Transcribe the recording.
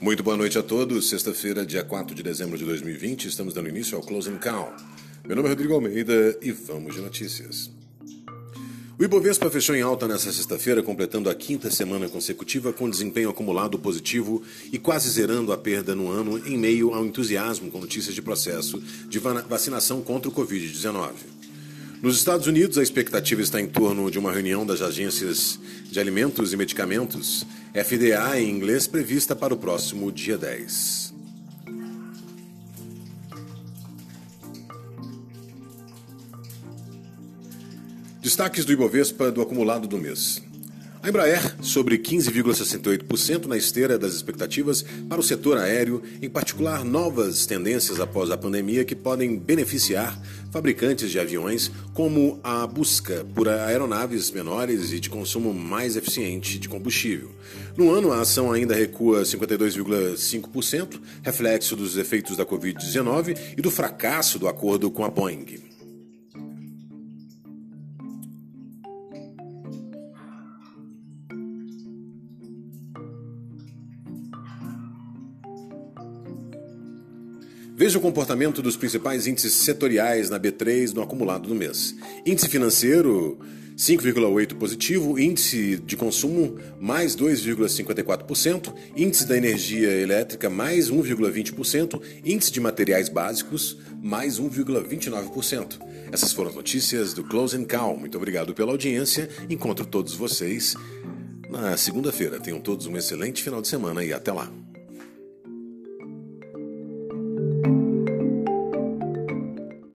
Muito boa noite a todos. Sexta-feira, dia 4 de dezembro de 2020, estamos dando início ao Closing Call. Meu nome é Rodrigo Almeida e vamos de notícias. O Ibovespa fechou em alta nesta sexta-feira, completando a quinta semana consecutiva com desempenho acumulado positivo e quase zerando a perda no ano em meio ao entusiasmo com notícias de processo de vacinação contra o Covid-19. Nos Estados Unidos, a expectativa está em torno de uma reunião das agências de alimentos e medicamentos, FDA em inglês, prevista para o próximo dia 10. Destaques do Ibovespa do acumulado do mês. A Embraer sobre 15,68% na esteira das expectativas para o setor aéreo, em particular novas tendências após a pandemia que podem beneficiar fabricantes de aviões, como a busca por aeronaves menores e de consumo mais eficiente de combustível. No ano, a ação ainda recua 52,5%, reflexo dos efeitos da Covid-19 e do fracasso do acordo com a Boeing. Veja o comportamento dos principais índices setoriais na B3 no acumulado do mês. Índice financeiro 5,8 positivo, índice de consumo mais 2,54%, índice da energia elétrica mais 1,20%, índice de materiais básicos mais 1,29%. Essas foram as notícias do Close and Call. Muito obrigado pela audiência. Encontro todos vocês na segunda-feira. Tenham todos um excelente final de semana e até lá.